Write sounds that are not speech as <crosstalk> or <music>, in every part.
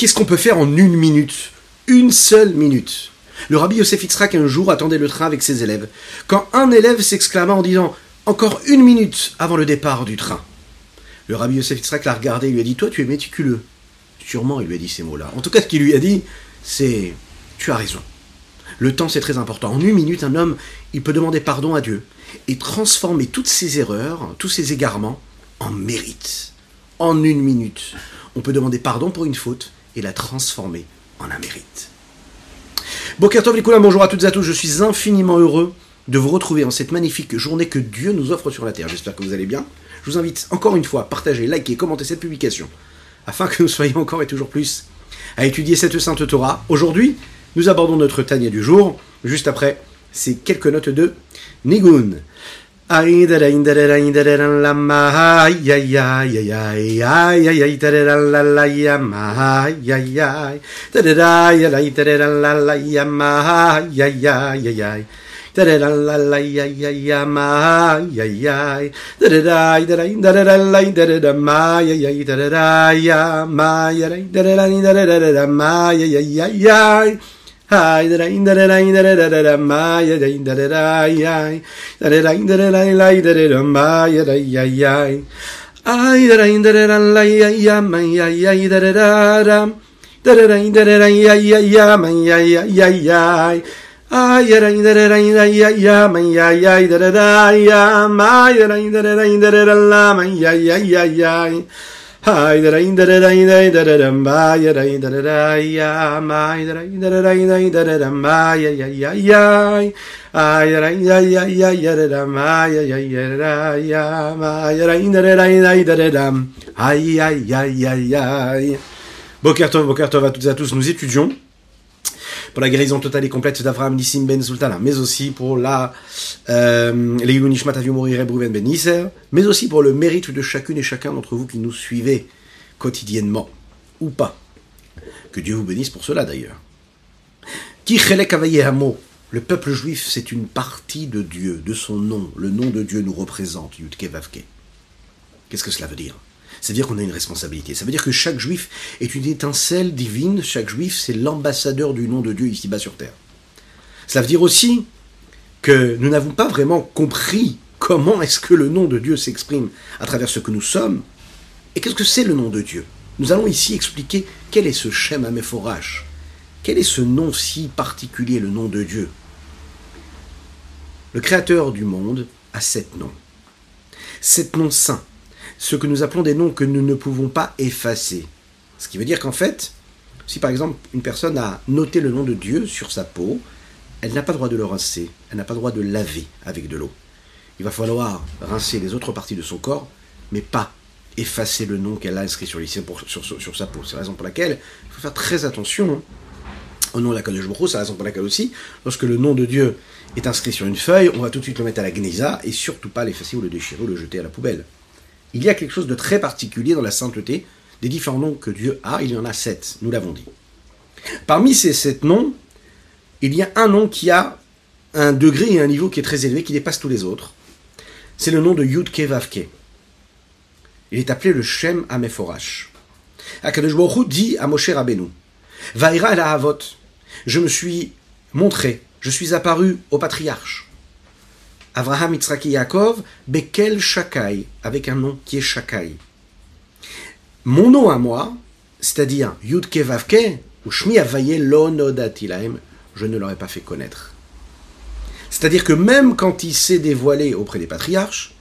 Qu'est-ce qu'on peut faire en une minute? Une seule minute. Le rabbi Yosef Yitzhak un jour attendait le train avec ses élèves, quand un élève s'exclama en disant Encore une minute avant le départ du train. Le rabbi Yosef Yitzhak l'a regardé et lui a dit Toi, tu es méticuleux. Sûrement, il lui a dit ces mots-là. En tout cas, ce qu'il lui a dit, c'est Tu as raison. Le temps, c'est très important. En une minute, un homme, il peut demander pardon à Dieu et transformer toutes ses erreurs, tous ses égarements, en mérite. En une minute, on peut demander pardon pour une faute et la transformer en un mérite. Bonjour à toutes et à tous, je suis infiniment heureux de vous retrouver en cette magnifique journée que Dieu nous offre sur la terre. J'espère que vous allez bien. Je vous invite encore une fois à partager, liker, commenter cette publication, afin que nous soyons encore et toujours plus à étudier cette sainte Torah. Aujourd'hui, nous abordons notre Tania du jour, juste après ces quelques notes de Nigun. Ay, derein, derein, derein, la ma, ay, ay, ay, ay, ay, ay, ay, ay, derein, la la, ya ma, ay, ay, ay, derein, ya la, derein, la la, ya ma, ay, ay, ay, ay, ay. ay da da da ay ma ay da da da da da da da ma ay ay ay ay Ah, Bokertov, Bokertov à toutes et à tous, nous étudions pour la guérison totale et complète d'Avraham Nissim Ben Sultana, mais aussi pour la euh, Ben Nisser, mais aussi pour le mérite de chacune et chacun d'entre vous qui nous suivez quotidiennement, ou pas. Que Dieu vous bénisse pour cela d'ailleurs. Le peuple juif, c'est une partie de Dieu, de son nom. Le nom de Dieu nous représente, Yudke Vavke. Qu'est-ce que cela veut dire? Ça veut dire qu'on a une responsabilité. Ça veut dire que chaque juif est une étincelle divine. Chaque juif, c'est l'ambassadeur du nom de Dieu ici-bas sur terre. Cela veut dire aussi que nous n'avons pas vraiment compris comment est-ce que le nom de Dieu s'exprime à travers ce que nous sommes. Et qu'est-ce que c'est le nom de Dieu? Nous allons ici expliquer quel est ce Shem Amephorach. Quel est ce nom si particulier, le nom de Dieu? Le Créateur du monde a sept noms. Sept noms saints ce que nous appelons des noms que nous ne pouvons pas effacer. Ce qui veut dire qu'en fait, si par exemple une personne a noté le nom de Dieu sur sa peau, elle n'a pas le droit de le rincer, elle n'a pas le droit de laver avec de l'eau. Il va falloir rincer les autres parties de son corps, mais pas effacer le nom qu'elle a inscrit sur, sa peau. C'est la raison pour laquelle il faut faire très attention hein. au nom de la Kadosh c'est la raison pour laquelle aussi, lorsque le nom de Dieu est inscrit sur une feuille, on va tout de suite le mettre à la gnisa et surtout pas l'effacer ou le déchirer ou le jeter à la poubelle il y a quelque chose de très particulier dans la sainteté. Des différents noms que Dieu a, il y en a sept, nous l'avons dit. Parmi ces sept noms, il y a un nom qui a un degré et un niveau qui est très élevé, qui dépasse tous les autres. C'est le nom de Yudke Vavke. Il est appelé le Shem Amephorach. Akadosh dit à Moshe Rabbeinu, Vaïra la Havot, je me suis montré, je suis apparu au patriarche. Avraham, Yitzhak et Yaakov, Bekel Shakai, avec un nom qui est Shakai. Mon nom à moi, c'est-à-dire Yudke Vavke, ou Shmi Avaye Lonodatilaim, je ne l'aurais pas fait connaître. C'est-à-dire que même quand il s'est dévoilé auprès des patriarches,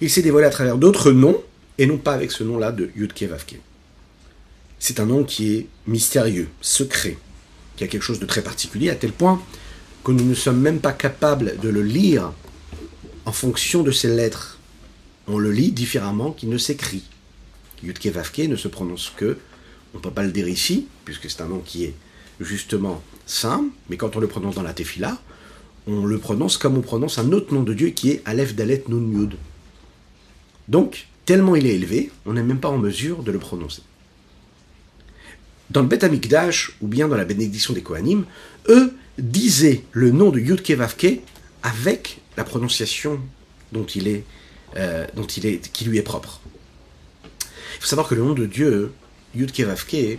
il s'est dévoilé à travers d'autres noms, et non pas avec ce nom-là de Yudke Vavke. C'est un nom qui est mystérieux, secret, qui a quelque chose de très particulier, à tel point que nous ne sommes même pas capables de le lire en fonction de ces lettres. On le lit différemment qu'il ne s'écrit. Yudke Vavke ne se prononce que, on ne peut pas le dire ici, puisque c'est un nom qui est justement simple, mais quand on le prononce dans la Tefila, on le prononce comme on prononce un autre nom de Dieu qui est Aleph Dalet Nun Yud. Donc, tellement il est élevé, on n'est même pas en mesure de le prononcer. Dans le Bet Amikdash, ou bien dans la bénédiction des Kohanim, eux disaient le nom de Yudke Vavke avec la prononciation dont il est, euh, dont il est, qui lui est propre. Il faut savoir que le nom de Dieu, Yud Kevavke,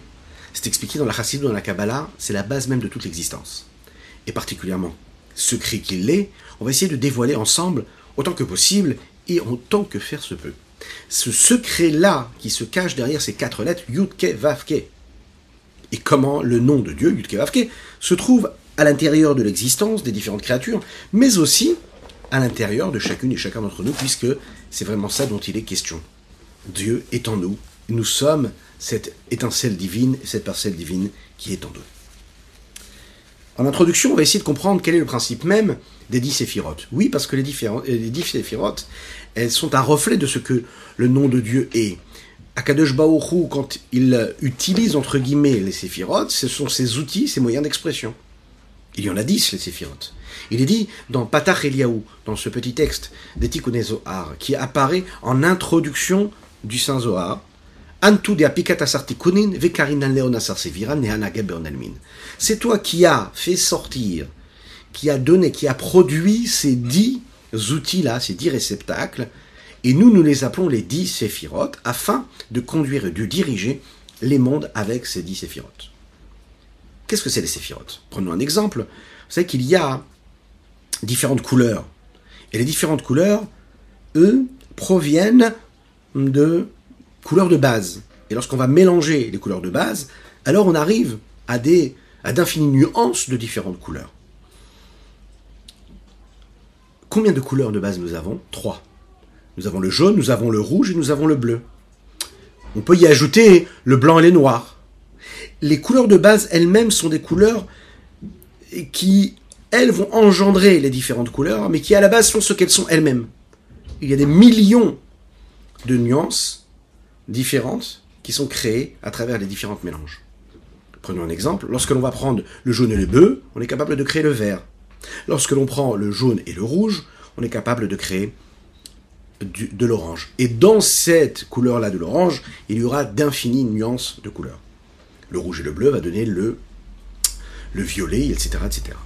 C'est expliqué dans la Chassidut, dans la Kabbalah, c'est la base même de toute l'existence. Et particulièrement, secret qu'il est, on va essayer de dévoiler ensemble autant que possible et autant que faire se peut. Ce secret-là qui se cache derrière ces quatre lettres, Yudke Vavke, et comment le nom de Dieu, Yudke Vavke, se trouve à l'intérieur de l'existence des différentes créatures, mais aussi à l'intérieur de chacune et chacun d'entre nous, puisque c'est vraiment ça dont il est question. Dieu est en nous, nous sommes cette étincelle divine, cette parcelle divine qui est en nous. En introduction, on va essayer de comprendre quel est le principe même des dix séphirotes. Oui, parce que les, différents, les dix séphirotes, elles sont un reflet de ce que le nom de Dieu est. Akadosh Baoru, quand il utilise entre guillemets les séphirotes, ce sont ses outils, ses moyens d'expression. Il y en a dix, les séphirotes. Il est dit dans Patach Eliaou, dans ce petit texte des Zohar, qui apparaît en introduction du Saint Zohar, c'est toi qui as fait sortir, qui a donné, qui a produit ces dix outils-là, ces dix réceptacles, et nous, nous les appelons les dix séphirotes, afin de conduire et de diriger les mondes avec ces dix séphirotes. Qu'est-ce que c'est les séphirotes? Prenons un exemple. Vous savez qu'il y a différentes couleurs. Et les différentes couleurs, eux, proviennent de couleurs de base. Et lorsqu'on va mélanger les couleurs de base, alors on arrive à des à d'infinies nuances de différentes couleurs. Combien de couleurs de base nous avons? Trois. Nous avons le jaune, nous avons le rouge et nous avons le bleu. On peut y ajouter le blanc et les noirs. Les couleurs de base elles-mêmes sont des couleurs qui, elles, vont engendrer les différentes couleurs, mais qui à la base sont ce qu'elles sont elles-mêmes. Il y a des millions de nuances différentes qui sont créées à travers les différents mélanges. Prenons un exemple. Lorsque l'on va prendre le jaune et le bleu, on est capable de créer le vert. Lorsque l'on prend le jaune et le rouge, on est capable de créer de l'orange. Et dans cette couleur-là de l'orange, il y aura d'infinies nuances de couleurs. Le rouge et le bleu va donner le, le violet, etc., etc.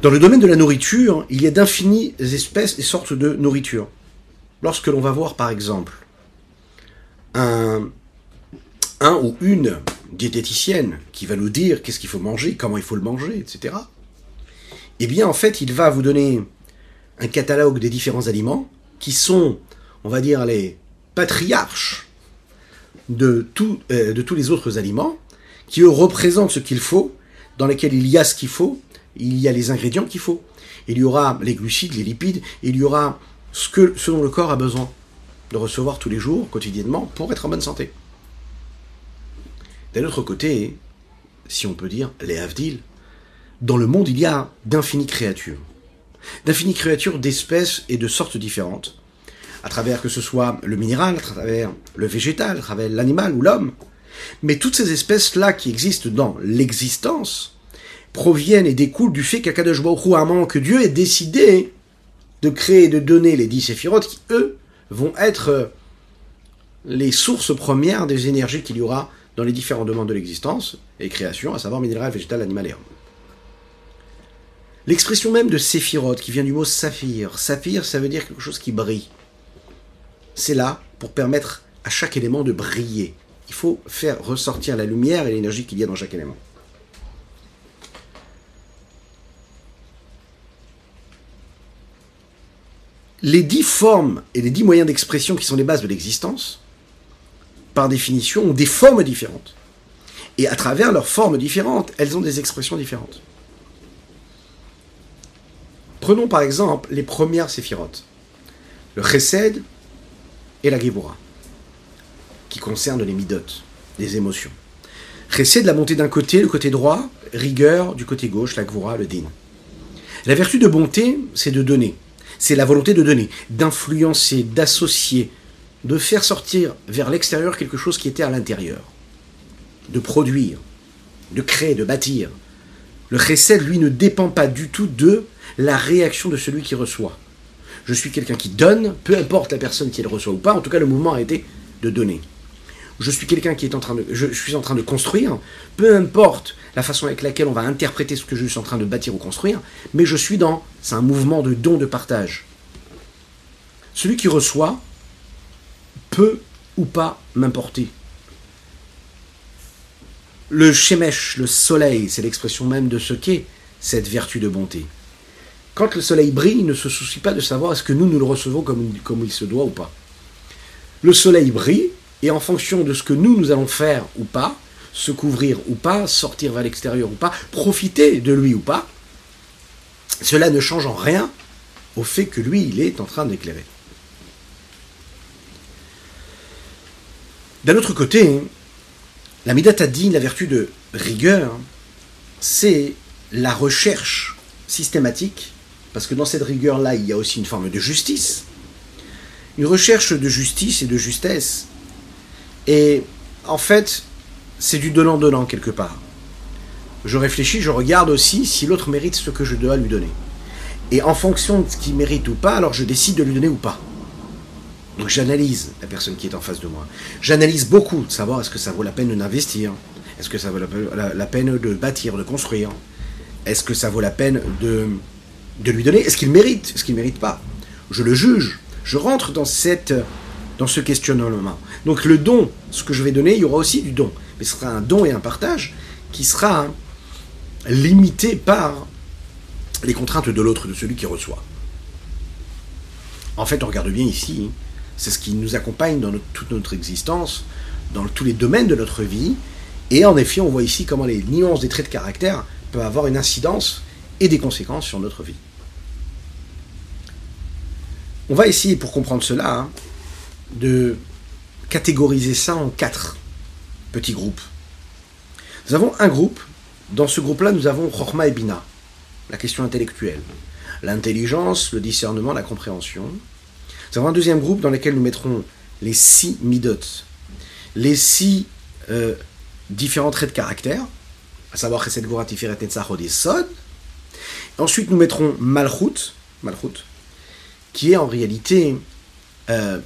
Dans le domaine de la nourriture, il y a d'infinies espèces et sortes de nourriture. Lorsque l'on va voir, par exemple, un, ou une diététicienne qui va nous dire qu'est-ce qu'il faut manger, comment il faut le manger, etc., eh bien, en fait, il va vous donner un catalogue des différents aliments qui sont, on va dire, les patriarches de, euh, de tous les autres aliments, qui eux représentent ce qu'il faut, dans lesquels il y a ce qu'il faut, il y a les ingrédients qu'il faut. Il y aura les glucides, les lipides, il y aura ce, que, dont le corps a besoin de recevoir tous les jours, quotidiennement, pour être en bonne santé. D'un autre côté, si on peut dire, les Havdil, dans le monde il y a d'infinies créatures. D'infinies créatures d'espèces et de sortes différentes, à travers que ce soit le minéral, à travers le végétal, à travers l'animal ou l'homme. Mais toutes ces espèces-là qui existent dans l'existence proviennent et découlent du fait qu'Akadosh Baruch que Dieu ait décidé de créer et de donner les dix séphirotes qui, eux, vont être euh, les sources premières des énergies qu'il y aura dans les différents domaines de l'existence et création, à savoir minéral, végétal, animal et homme. L'expression même de séphirote, qui vient du mot saphir, saphir, ça veut dire quelque chose qui brille. C'est là pour permettre à chaque élément de briller. Il faut faire ressortir la lumière et l'énergie qu'il y a dans chaque élément. Les dix formes et les dix moyens d'expression qui sont les bases de l'existence, par définition, ont des formes différentes. Et à travers leurs formes différentes, elles ont des expressions différentes. Prenons par exemple les premières séphirotes, le chesed et la geboura, qui concernent les midotes, les émotions. Chesed, la montée d'un côté, le côté droit, rigueur du côté gauche, la geboura, le din. La vertu de bonté, c'est de donner. C'est la volonté de donner, d'influencer, d'associer, de faire sortir vers l'extérieur quelque chose qui était à l'intérieur, de produire, de créer, de bâtir. Le chesed, lui, ne dépend pas du tout de la réaction de celui qui reçoit. Je suis quelqu'un qui donne, peu importe la personne qui le reçoit ou pas, en tout cas le mouvement a été de donner. Je suis quelqu'un qui est en train de, construire, peu importe la façon avec laquelle on va interpréter ce que je suis en train de bâtir ou construire, mais je suis dans, c'est un mouvement de don, de partage. Celui qui reçoit peut ou pas m'importer. Le shemesh, le soleil, c'est l'expression même de ce qu'est cette vertu de bonté. Quand le soleil brille, il ne se soucie pas de savoir est-ce que nous, nous le recevons comme, comme il se doit ou pas. Le soleil brille, et en fonction de ce que nous, nous allons faire ou pas, se couvrir ou pas, sortir vers l'extérieur ou pas, profiter de lui ou pas, cela ne change en rien au fait que lui, il est en train d'éclairer. D'un autre côté, la midatadine, la vertu de rigueur, c'est la recherche systématique, parce que dans cette rigueur-là, il y a aussi une forme de justice, une recherche de justice et de justesse. Et en fait, c'est du donnant-donnant quelque part. Je réfléchis, je regarde aussi si l'autre mérite ce que je dois lui donner. Et en fonction de ce qu'il mérite ou pas, alors je décide de lui donner ou pas. Donc j'analyse la personne qui est en face de moi. J'analyse beaucoup de savoir est-ce que ça vaut la peine d'investir, est-ce que ça vaut la, peine de bâtir, de construire, est-ce que ça vaut la peine de, lui donner, est-ce qu'il mérite, est-ce qu'il ne mérite pas. Je le juge, je rentre dans ce questionnement. Donc le don, ce que je vais donner, il y aura aussi du don. Mais ce sera un don et un partage qui sera limité par les contraintes de l'autre, de celui qui reçoit. En fait, on regarde bien ici, c'est ce qui nous accompagne dans toute notre existence, dans tous les domaines de notre vie. Et en effet, on voit ici comment les nuances des traits de caractère peuvent avoir une incidence et des conséquences sur notre vie. On va essayer, pour comprendre cela, hein, de catégoriser ça en quatre petits groupes. Nous avons un groupe, dans ce groupe-là, nous avons Chorma et Bina, la question intellectuelle, l'intelligence, le discernement, la compréhension. Nous avons un deuxième groupe dans lequel nous mettrons les six midot, les six euh, différents traits de caractère, à savoir Chesed Gora Tiferet Netzachod et Sod. Ensuite, nous mettrons Malchut, Malchut, qui est en réalité euh,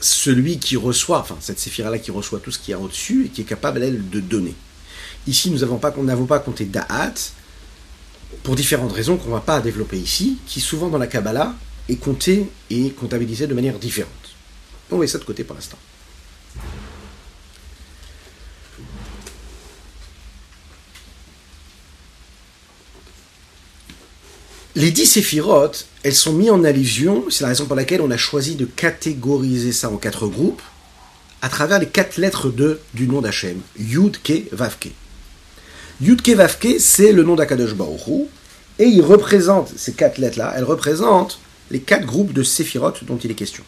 celui qui reçoit, enfin cette séphira-là qui reçoit tout ce qui est au-dessus et qui est capable, elle, de donner. Ici, nous n'avons pas, pas compté Da'at, pour différentes raisons qu'on ne va pas développer ici, qui souvent dans la Kabbalah est compté et comptabilisé de manière différente. On met ça de côté pour l'instant. Les dix séphirotes, elles sont mises en allusion, c'est la raison pour laquelle on a choisi de catégoriser ça en quatre groupes, à travers les quatre lettres de, du nom d'Hachem, Yud, Ke, Vav, Ke. C'est le nom d'Akadosh Baruch et il représente, ces quatre lettres-là, elles représentent les quatre groupes de séphirotes dont il est question.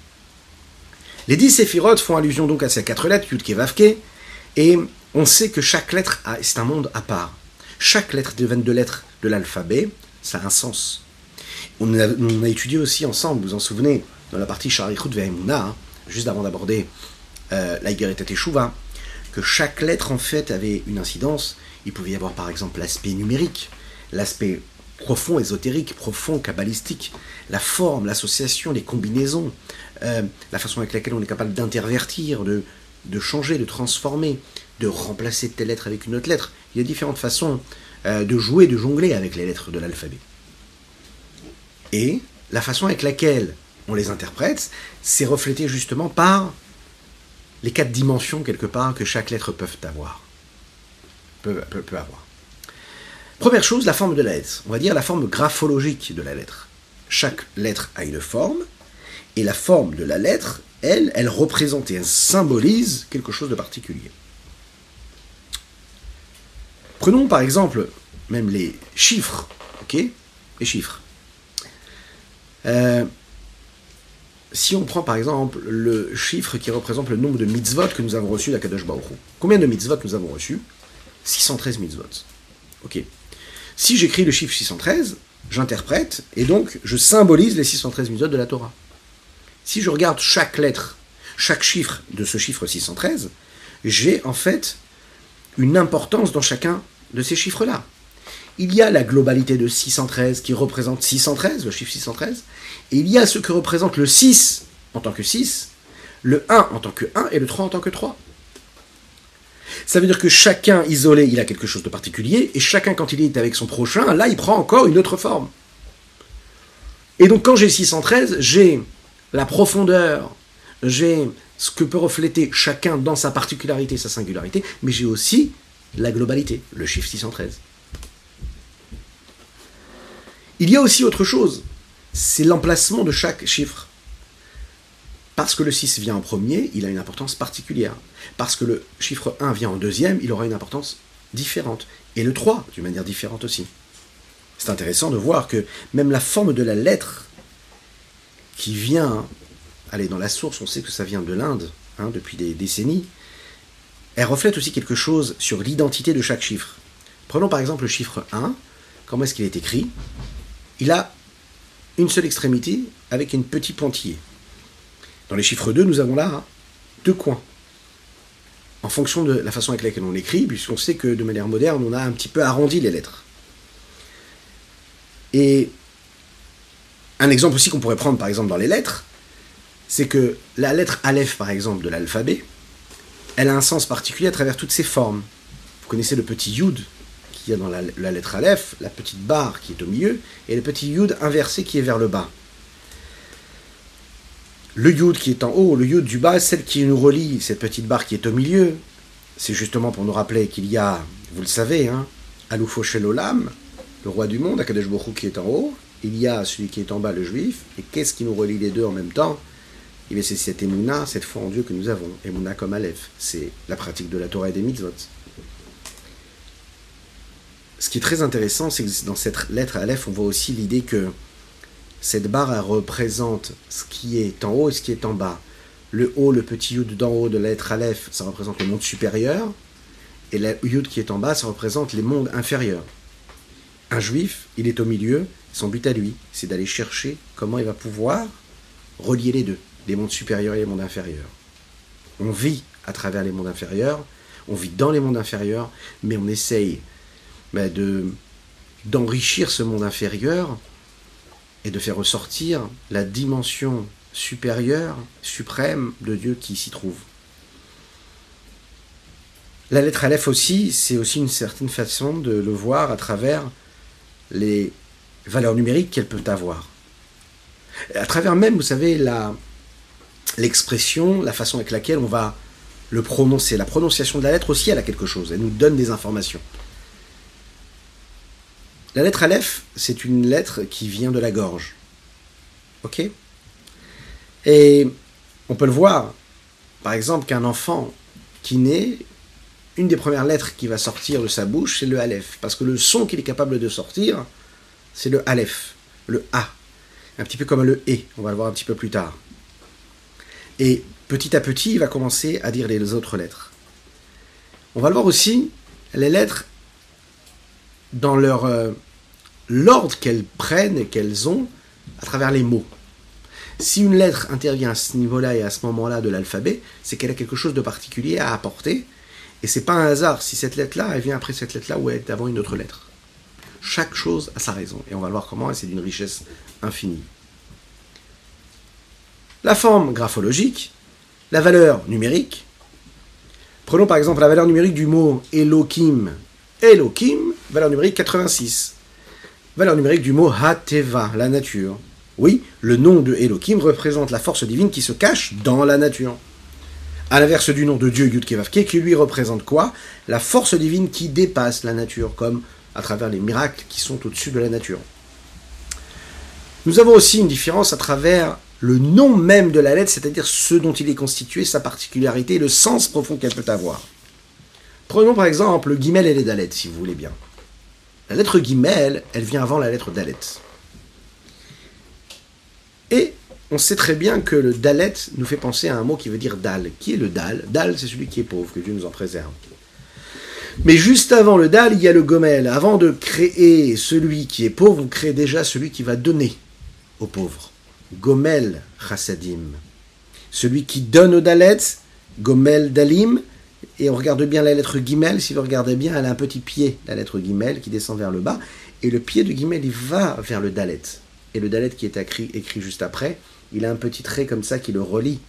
Les dix séphirotes font allusion donc à ces quatre lettres, Yud, Ke, Vav, Ke, et on sait que chaque lettre, c'est un monde à part. Chaque lettre des 22 lettres de l'alphabet ça a un sens. On a, étudié aussi ensemble, vous vous en souvenez, dans la partie Sharichut Ve'emuna, hein, juste avant d'aborder euh, la Teshuva, que chaque lettre en fait avait une incidence. Il pouvait y avoir par exemple l'aspect numérique, l'aspect profond, ésotérique, profond, kabbalistique, la forme, l'association, les combinaisons, euh, la façon avec laquelle on est capable d'intervertir, de, de changer, de transformer, de remplacer telle lettre avec une autre lettre. Il y a différentes façons euh, de jouer, de jongler avec les lettres de l'alphabet. Et la façon avec laquelle on les interprète, c'est reflété justement par les quatre dimensions quelque part que chaque lettre peut avoir. Peut, peut, avoir. Première chose, la forme de la lettre. On va dire la forme graphologique de la lettre. Chaque lettre a une forme, et la forme de la lettre, elle, elle représente et elle symbolise quelque chose de particulier. Prenons par exemple même les chiffres, ok? Les chiffres. Euh, si on prend par exemple le chiffre qui représente le nombre de mitzvot que nous avons reçus d'Akadosh Baruch combien de mitzvot nous avons reçus? 613 mitzvot. Ok. Si j'écris le chiffre 613, j'interprète et donc je symbolise les 613 mitzvot de la Torah. Si je regarde chaque lettre, chaque chiffre de ce chiffre 613, j'ai en fait une importance dans chacun de ces chiffres-là. Il y a la globalité de 613 qui représente 613, le chiffre 613, et il y a ce que représente le 6 en tant que 6, le 1 en tant que 1 et le 3 en tant que 3. Ça veut dire que chacun isolé, il a quelque chose de particulier, et chacun quand il est avec son prochain, là, il prend encore une autre forme. Et donc quand j'ai 613, j'ai la profondeur, j'ai ce que peut refléter chacun dans sa particularité, sa singularité, mais j'ai aussi la globalité, le chiffre 613. Il y a aussi autre chose, c'est l'emplacement de chaque chiffre. Parce que le 6 vient en premier, il a une importance particulière. Parce que le chiffre 1 vient en deuxième, il aura une importance différente. Et le 3, d'une manière différente aussi. C'est intéressant de voir que même la forme de la lettre qui vient, allez, dans la source, on sait que ça vient de l'Inde, hein, depuis des décennies, elle reflète aussi quelque chose sur l'identité de chaque chiffre. Prenons par exemple le chiffre 1, comment est-ce qu'il est écrit? Il a une seule extrémité avec un petit pointillé. Dans les chiffres 2, nous avons là hein, deux coins. En fonction de la façon avec laquelle on l'écrit, puisqu'on sait que de manière moderne, on a un petit peu arrondi les lettres. Et un exemple aussi qu'on pourrait prendre par exemple dans les lettres, c'est que la lettre Aleph par exemple de l'alphabet, elle a un sens particulier à travers toutes ses formes. Vous connaissez le petit Yud qui y a dans la, lettre Aleph, la petite barre qui est au milieu, et le petit Yud inversé qui est vers le bas. Le yud qui est en haut, le yud du bas, celle qui nous relie, cette petite barre qui est au milieu, c'est justement pour nous rappeler qu'il y a, vous le savez, hein, Olam, le roi du monde, Akadosh Baruch qui est en haut, il y a celui qui est en bas, le juif, et qu'est-ce qui nous relie les deux en même temps? C'est cette émouna, cette foi en Dieu que nous avons. Émouna comme Aleph, c'est la pratique de la Torah et des mitzvot. Ce qui est très intéressant, c'est que dans cette lettre Aleph, on voit aussi l'idée que cette barre représente ce qui est en haut et ce qui est en bas. Le haut, le petit yud d'en haut de la lettre Aleph, ça représente le monde supérieur. Et le yud qui est en bas, ça représente les mondes inférieurs. Un juif, il est au milieu, son but à lui, c'est d'aller chercher comment il va pouvoir relier les deux, les mondes supérieurs et les mondes inférieurs. On vit à travers les mondes inférieurs, on vit dans les mondes inférieurs, mais on essaye ben, de d'enrichir ce monde inférieur et de faire ressortir la dimension supérieure, suprême de Dieu qui s'y trouve. La lettre Aleph aussi, c'est aussi une certaine façon de le voir à travers les valeurs numériques qu'elle peut avoir. À travers même, vous savez, la, l'expression, la façon avec laquelle on va le prononcer. La prononciation de la lettre aussi, elle a quelque chose, elle nous donne des informations. La lettre Aleph, c'est une lettre qui vient de la gorge. Ok? Et on peut le voir, par exemple, qu'un enfant qui naît, une des premières lettres qui va sortir de sa bouche, c'est le Aleph. Parce que le son qu'il est capable de sortir, c'est le Aleph, le A. Un petit peu comme le E, on va le voir un petit peu plus tard. Et petit à petit, il va commencer à dire les autres lettres. On va le voir aussi, les lettres, dans leur euh, l'ordre qu'elles prennent et qu'elles ont à travers les mots. Si une lettre intervient à ce niveau-là et à ce moment-là de l'alphabet, c'est qu'elle a quelque chose de particulier à apporter. Et c'est pas un hasard si cette lettre-là, elle vient après cette lettre-là ou elle est avant une autre lettre. Chaque chose a sa raison. Et on va voir comment, et c'est d'une richesse infinie. La forme graphologique, la valeur numérique. Prenons par exemple la valeur numérique du mot Elohim. Elohim, valeur numérique 86. Valeur numérique du mot Hateva, la nature. Oui, le nom de Elohim représente la force divine qui se cache dans la nature. À l'inverse du nom de Dieu Yudkevavke, qui lui représente quoi? La force divine qui dépasse la nature, comme à travers les miracles qui sont au-dessus de la nature. Nous avons aussi une différence à travers le nom même de la lettre, c'est-à-dire ce dont il est constitué, sa particularité, le sens profond qu'elle peut avoir. Prenons par exemple le guimel et les dalets, si vous voulez bien. La lettre guimel, elle vient avant la lettre dalet. Et on sait très bien que le dalet nous fait penser à un mot qui veut dire dal. Qui est le dal? Dal, c'est celui qui est pauvre, que Dieu nous en préserve. Mais juste avant le dal, il y a le gomel. Avant de créer celui qui est pauvre, on crée déjà celui qui va donner aux pauvres. Gomel chassadim. Celui qui donne aux dalet, gomel dalim, et on regarde bien la lettre guimel, si vous regardez bien, elle a un petit pied, la lettre guimel, qui descend vers le bas, et le pied de guimel, il va vers le dalet et le dalet qui est écrit, écrit juste après, il a un petit trait comme ça qui le relie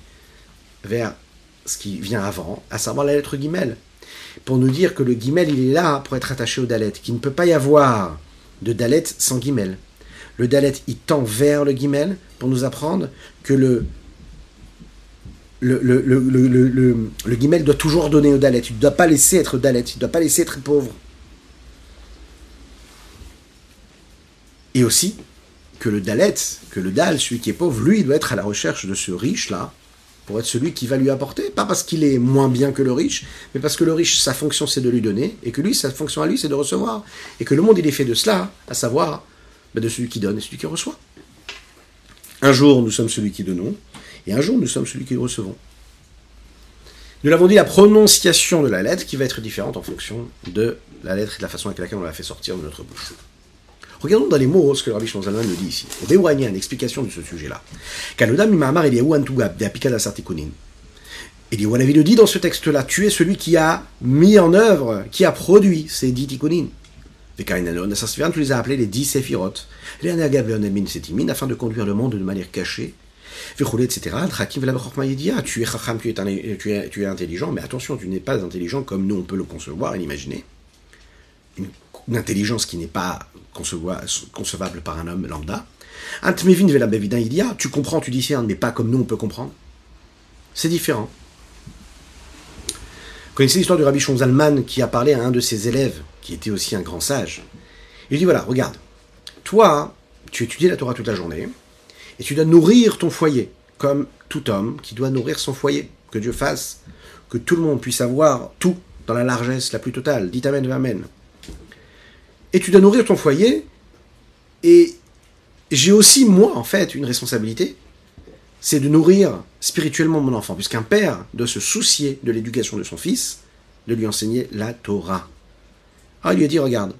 vers ce qui vient avant, à savoir la lettre guimel. Pour nous dire que le guimel, il est là pour être attaché au dalet, qu'il ne peut pas y avoir de dalet sans guimel. Le dalet, il tend vers le guimel pour nous apprendre que le le, guimel doit toujours donner au dalet. Tu ne dois pas laisser être dalet. Tu ne dois pas laisser être pauvre. Et aussi que le dalet, que le dal, celui qui est pauvre, lui, il doit être à la recherche de ce riche-là, pour être celui qui va lui apporter, pas parce qu'il est moins bien que le riche, mais parce que le riche, sa fonction, c'est de lui donner, et que lui, sa fonction à lui, c'est de recevoir. Et que le monde, il est fait de cela, à savoir ben, de celui qui donne et celui qui reçoit. Un jour, nous sommes celui qui donnons, et un jour, nous sommes celui qui recevons. Nous l'avons dit, la prononciation de la lettre qui va être différente en fonction de la lettre et de la façon avec laquelle on l'a fait sortir de notre bouche. Regardons dans les mots ce que le Rabbi Shlomo nous dit ici. On va une explication de ce sujet-là. Eliyahu Hanavi le dit dans ce texte-là, tu es celui qui a mis en œuvre, qui a produit ces dix tikkunin. tu les as appelés les dix séphirot. Les afin de conduire le monde de manière cachée. etc. Tu es chacham, tu es, tu, es, tu es intelligent, mais attention, tu n'es pas intelligent comme nous on peut le concevoir et l'imaginer. Une, intelligence qui n'est pas concevable par un homme lambda. Tu comprends, tu discernes, mais pas comme nous on peut comprendre. C'est différent. Vous connaissez l'histoire du rabbi Zalman qui a parlé à un de ses élèves, qui était aussi un grand sage. Il dit voilà, regarde, toi, tu étudies la Torah toute la journée, et tu dois nourrir ton foyer, comme tout homme qui doit nourrir son foyer. Que Dieu fasse que tout le monde puisse avoir tout dans la largesse la plus totale. Dites Amen, Amen et tu dois nourrir ton foyer. Et j'ai aussi, moi, en fait, une responsabilité, c'est de nourrir spirituellement mon enfant, puisqu'un père doit se soucier de l'éducation de son fils, de lui enseigner la Torah. Ah, il lui a dit, regarde,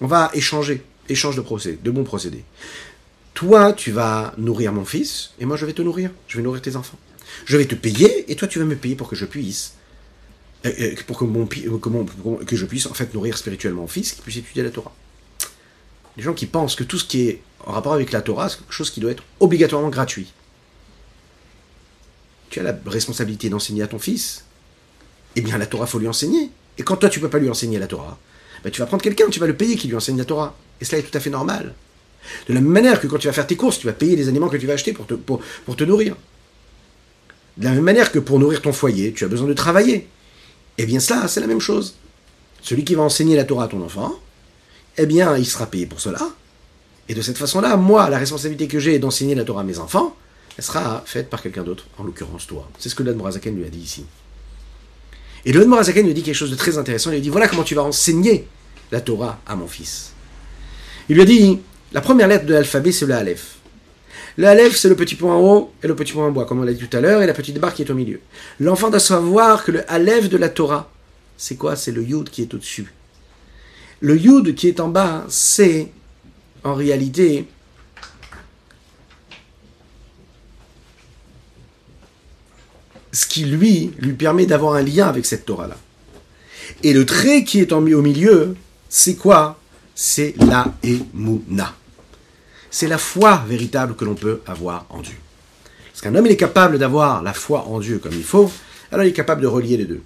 on va échanger, échange de procédés, de bons procédés. Toi, tu vas nourrir mon fils, et moi, je vais te nourrir, je vais nourrir tes enfants. Je vais te payer, et toi, tu vas me payer pour que je puisse pour que, mon, que je puisse en fait nourrir spirituellement mon fils, qui puisse étudier la Torah. Les gens qui pensent que tout ce qui est en rapport avec la Torah, c'est quelque chose qui doit être obligatoirement gratuit. Tu as la responsabilité d'enseigner à ton fils. Eh bien, la Torah, faut lui enseigner. Et quand toi, tu peux pas lui enseigner la Torah, ben, tu vas prendre quelqu'un, tu vas le payer qui lui enseigne la Torah. Et cela est tout à fait normal. De la même manière que quand tu vas faire tes courses, tu vas payer les aliments que tu vas acheter pour te, pour te nourrir. De la même manière que pour nourrir ton foyer, tu as besoin de travailler. Eh bien cela, c'est la même chose. Celui qui va enseigner la Torah à ton enfant, eh bien, il sera payé pour cela. Et de cette façon-là, moi, la responsabilité que j'ai d'enseigner la Torah à mes enfants, elle sera faite par quelqu'un d'autre, en l'occurrence toi. C'est ce que l'Admorazaken lui a dit ici. Et le Morazaken lui dit quelque chose de très intéressant. Il lui dit voilà comment tu vas enseigner la Torah à mon fils. Il lui a dit la première lettre de l'alphabet, c'est le Aleph. Le Aleph, c'est le petit point en haut et le petit point en bas, comme on l'a dit tout à l'heure, et la petite barre qui est au milieu. L'enfant doit savoir que le Aleph de la Torah, c'est quoi? C'est le Yud qui est au-dessus. Le Yud qui est en bas, c'est en réalité ce qui lui lui permet d'avoir un lien avec cette Torah-là. Et le trait qui est en, au milieu, c'est quoi? C'est la Emouna c'est la foi véritable que l'on peut avoir en Dieu. Parce qu'un homme, il est capable d'avoir la foi en Dieu comme il faut, alors il est capable de relier les deux.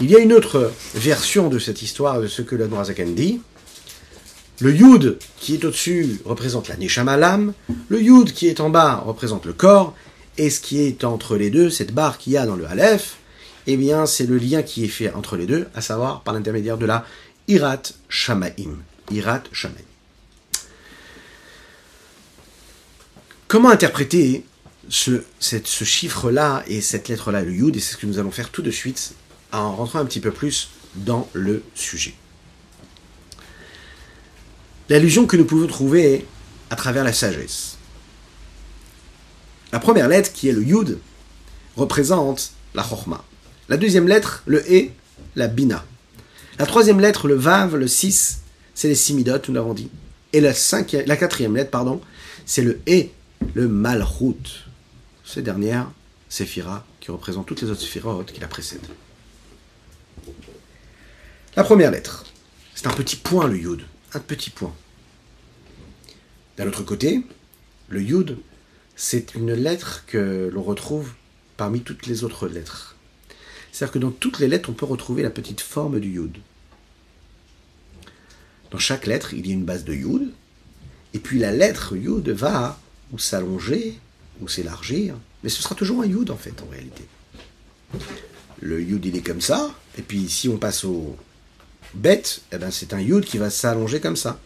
Il y a une autre version de cette histoire, de ce que l'Admorazakan dit. Le Yud qui est au-dessus représente la Neshama, l'âme. Le Yud qui est en bas représente le corps. Et ce qui est entre les deux, cette barre qu'il y a dans le Aleph, eh bien, c'est le lien qui est fait entre les deux, à savoir par l'intermédiaire de la Irat Shamaim. Irat Shamaim. Comment interpréter ce, ce chiffre-là et cette lettre-là, le Yud, et c'est ce que nous allons faire tout de suite en rentrant un petit peu plus dans le sujet. L'allusion que nous pouvons trouver à travers la sagesse. La première lettre, qui est le Yud, représente la Chorma. La deuxième lettre, le E, la Bina. La troisième lettre, le Vav, le 6, c'est les Simidot, nous l'avons dit. Et la, quatrième lettre, pardon, c'est le E, le Malchut, ces dernières séphiras qui représentent toutes les autres séphirotes qui la précèdent. La première lettre, c'est un petit point le Yud, un petit point. D'un autre côté, le Yud, c'est une lettre que l'on retrouve parmi toutes les autres lettres. C'est-à-dire que dans toutes les lettres, on peut retrouver la petite forme du Yud. Dans chaque lettre, il y a une base de Yud, et puis la lettre Yud va ou s'allonger, ou s'élargir, mais ce sera toujours un yud en fait, en réalité. le yud il est comme ça, et puis si on passe au bet, eh ben c'est un yud qui va s'allonger comme ça.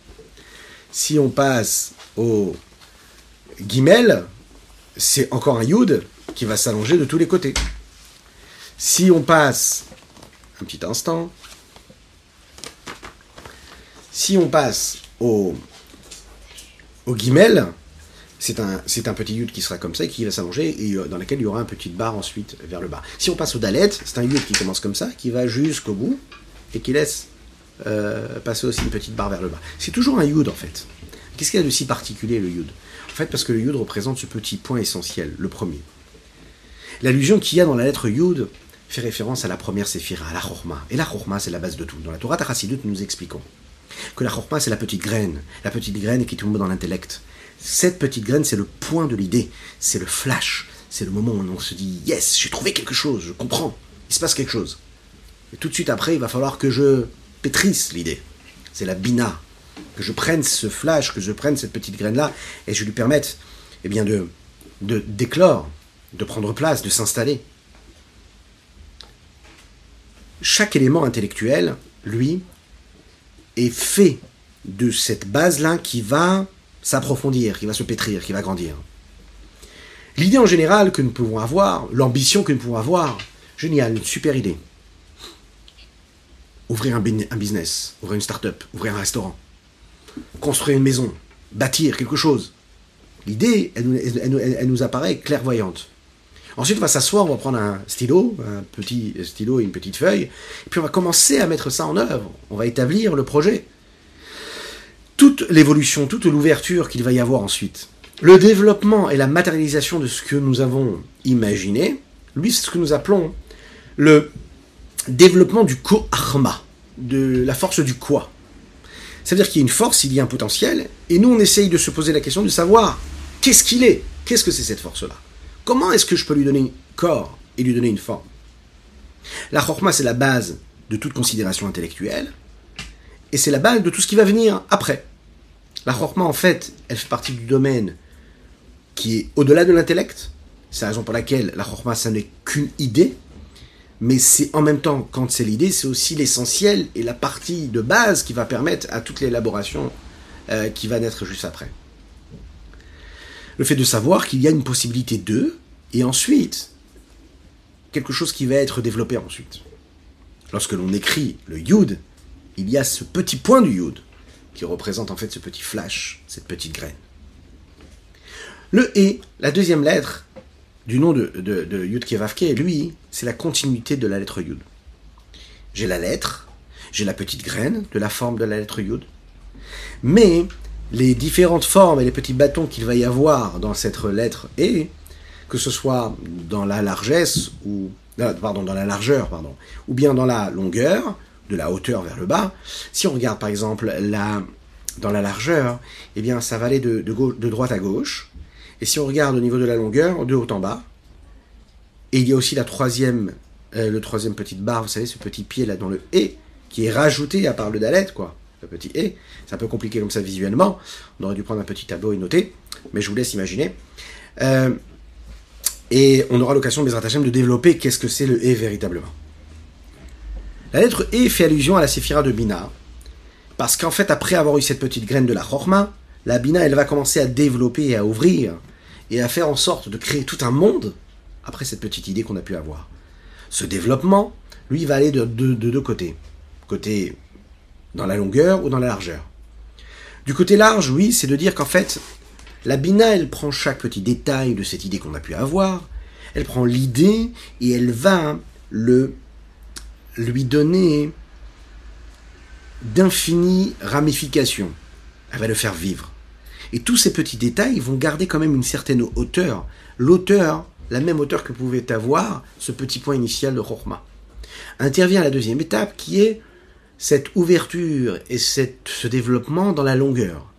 Si on passe au gimel, c'est encore un yud qui va s'allonger de tous les côtés. Si on passe, un petit instant, si on passe au, au gimel, c'est un, petit yud qui sera comme ça et qui va s'allonger et euh, dans lequel il y aura un petit barre ensuite vers le bas. Si on passe au dalet, c'est un yud qui commence comme ça, qui va jusqu'au bout et qui laisse euh, passer aussi une petite barre vers le bas. C'est toujours un yud en fait. Qu'est-ce qu'il y a de si particulier le yud En fait, parce que le yud représente ce petit point essentiel, le premier. L'allusion qu'il y a dans la lettre yud fait référence à la première séphira, à la chorma. Et la chorma, c'est la base de tout. Dans la Torah Tarasidut, nous expliquons que la chorma, c'est la petite graine, la petite graine qui tombe dans l'intellect. Cette petite graine, c'est le point de l'idée, c'est le flash, c'est le moment où on se dit yes, j'ai trouvé quelque chose, je comprends, il se passe quelque chose. Et tout de suite après, il va falloir que je pétrisse l'idée. C'est la bina, que je prenne ce flash, que je prenne cette petite graine-là, et je lui permette eh bien, de, de d'éclore, de prendre place, de s'installer. Chaque élément intellectuel, lui, est fait de cette base-là qui va s'approfondir, qui va se pétrir, qui va grandir. L'idée en général que nous pouvons avoir, l'ambition que nous pouvons avoir, génial, une super idée. Ouvrir un, business, ouvrir une start-up, ouvrir un restaurant, construire une maison, bâtir quelque chose. L'idée, elle, nous apparaît clairvoyante. Ensuite, on va s'asseoir, on va prendre un stylo, un petit stylo et une petite feuille, et puis on va commencer à mettre ça en œuvre. On va établir le projet. Toute l'évolution, toute l'ouverture qu'il va y avoir ensuite, le développement et la matérialisation de ce que nous avons imaginé, lui, c'est ce que nous appelons le développement du ko-arma, de la force du quoi. C'est-à-dire qu'il y a une force, il y a un potentiel, et nous on essaye de se poser la question de savoir qu'est-ce qu'il est, qu'est-ce que c'est cette force-là. Comment est-ce que je peux lui donner corps et lui donner une forme? La chorma, c'est la base de toute considération intellectuelle, et c'est la base de tout ce qui va venir après. La chorma, en fait, elle fait partie du domaine qui est au-delà de l'intellect. C'est la raison pour laquelle la chorma, ça n'est qu'une idée, mais c'est en même temps, quand c'est l'idée, c'est aussi l'essentiel et la partie de base qui va permettre à toute l'élaboration euh, qui va naître juste après le fait de savoir qu'il y a une possibilité de, et ensuite, quelque chose qui va être développé ensuite. Lorsque l'on écrit le yud, il y a ce petit point du yud qui représente en fait ce petit flash, cette petite graine. Le e, la deuxième lettre du nom de, Yud Kevavke, lui, c'est la continuité de la lettre Yud. J'ai la lettre, j'ai la petite graine de la forme de la lettre Yud, mais les différentes formes et les petits bâtons qu'il va y avoir dans cette lettre et que ce soit dans la largesse ou euh, pardon dans la largeur pardon ou bien dans la longueur de la hauteur vers le bas si on regarde par exemple la dans la largeur eh bien ça va aller de, droite à gauche et si on regarde au niveau de la longueur de haut en bas et il y a aussi la troisième euh, le troisième petite barre vous savez ce petit pied là dans le et qui est rajouté à part le dalet quoi petit et. C'est un peu compliqué comme ça visuellement. On aurait dû prendre un petit tableau et noter, mais je vous laisse imaginer. Euh, et on aura l'occasion, Bezrat Hashem, de développer qu'est-ce que c'est le e véritablement. La lettre e fait allusion à la séphira de Bina, parce qu'en fait, après avoir eu cette petite graine de la Chorma, la Bina, elle va commencer à développer et à ouvrir, et à faire en sorte de créer tout un monde après cette petite idée qu'on a pu avoir. Ce développement, lui, va aller de deux côtés. Côté dans la longueur ou dans la largeur. Du côté large, oui, c'est de dire qu'en fait, la Bina, elle prend chaque petit détail de cette idée qu'on a pu avoir, elle prend l'idée et elle va le lui donner d'infinies ramifications. Elle va le faire vivre. Et tous ces petits détails vont garder quand même une certaine hauteur. L'auteur, la même hauteur que pouvait avoir ce petit point initial de Rochma. Intervient la deuxième étape qui est cette ouverture et cette, ce développement dans la longueur.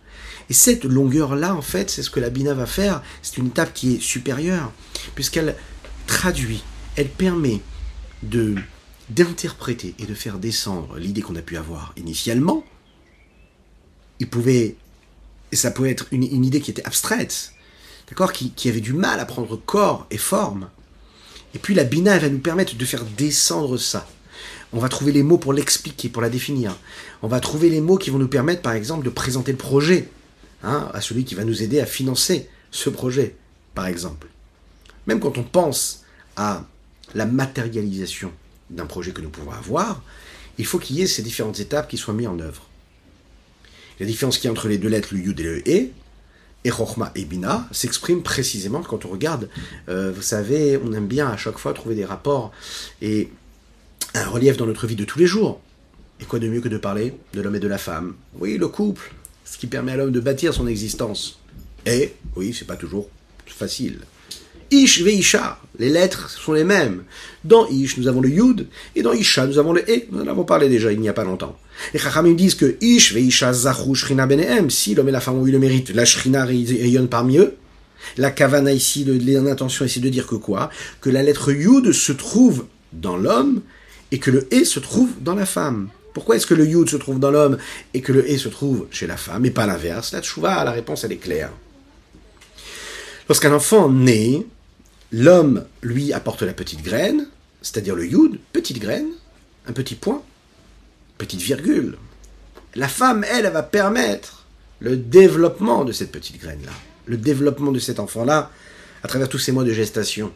Et cette longueur-là, en fait, c'est ce que la Bina va faire. C'est une étape qui est supérieure, puisqu'elle traduit, elle permet de d'interpréter et de faire descendre l'idée qu'on a pu avoir initialement. Il pouvait, et ça pouvait être une, idée qui était abstraite, d'accord, qui, avait du mal à prendre corps et forme. Et puis la Bina, elle va nous permettre de faire descendre ça. On va trouver les mots pour l'expliquer, pour la définir. On va trouver les mots qui vont nous permettre, par exemple, de présenter le projet hein, à celui qui va nous aider à financer ce projet, par exemple. Même quand on pense à la matérialisation d'un projet que nous pouvons avoir, il faut qu'il y ait ces différentes étapes qui soient mises en œuvre. La différence qu'il y a entre les deux lettres, le yud et le e, et Chochma et Bina, s'exprime précisément quand on regarde. Euh, vous savez, on aime bien à chaque fois trouver des rapports et un relief dans notre vie de tous les jours. Et quoi de mieux que de parler de l'homme et de la femme? Oui, le couple, ce qui permet à l'homme de bâtir son existence. Et, oui, c'est pas toujours facile. Ish Isha, les lettres sont les mêmes. Dans Ish, nous avons le Yud, et dans Isha, nous avons le E. Nous en avons parlé déjà il n'y a pas longtemps. Les Chachamim disent que Ish Isha Zahu Shrina Benehem, si l'homme et la femme ont eu le mérite, la Shrina rayonne parmi eux. La Kavana ici, l'intention ici de dire que quoi? Que la lettre Yud se trouve dans l'homme, et que le E se trouve dans la femme. Pourquoi est-ce que le Yud se trouve dans l'homme et que le E se trouve chez la femme, et pas l'inverse? La Tchouva, la réponse, elle est claire. Lorsqu'un enfant naît, L'homme, lui, apporte la petite graine, c'est-à-dire le yud, petite graine, un petit point, petite virgule. La femme, elle, elle va permettre le développement de cette petite graine-là, le développement de cet enfant-là à travers tous ces mois de gestation.